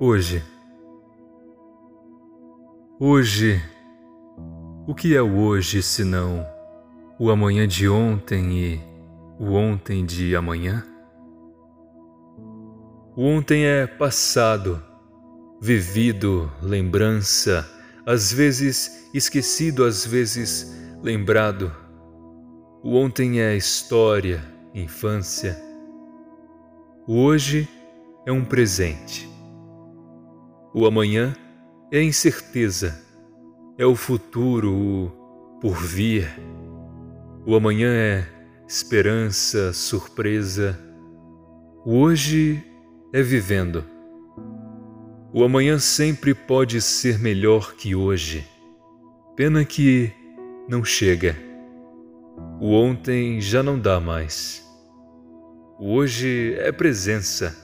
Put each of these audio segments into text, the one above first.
Hoje. Hoje. O que é o hoje senão o amanhã de ontem e o ontem de amanhã? O ontem é passado, vivido, lembrança, às vezes esquecido, às vezes lembrado. O ontem é história, infância. O hoje é um presente. O amanhã é incerteza, é o futuro, o porvir. O amanhã é esperança, surpresa. O hoje é vivendo. O amanhã sempre pode ser melhor que hoje. Pena que não chega. O ontem já não dá mais. O hoje é presença.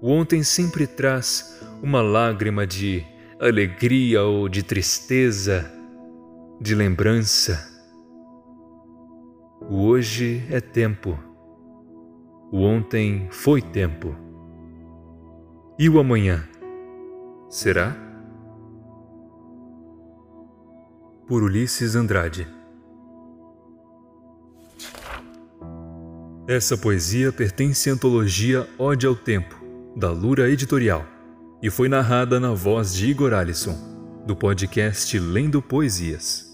O ontem sempre traz uma lágrima de alegria ou de tristeza, de lembrança. O hoje é tempo. O ontem foi tempo. E o amanhã? Será? Por Ulisses Andrade Essa poesia pertence à antologia Ode ao Tempo, da Lura Editorial, e foi narrada na voz de Igor Alisson, do podcast Lendo Poesias.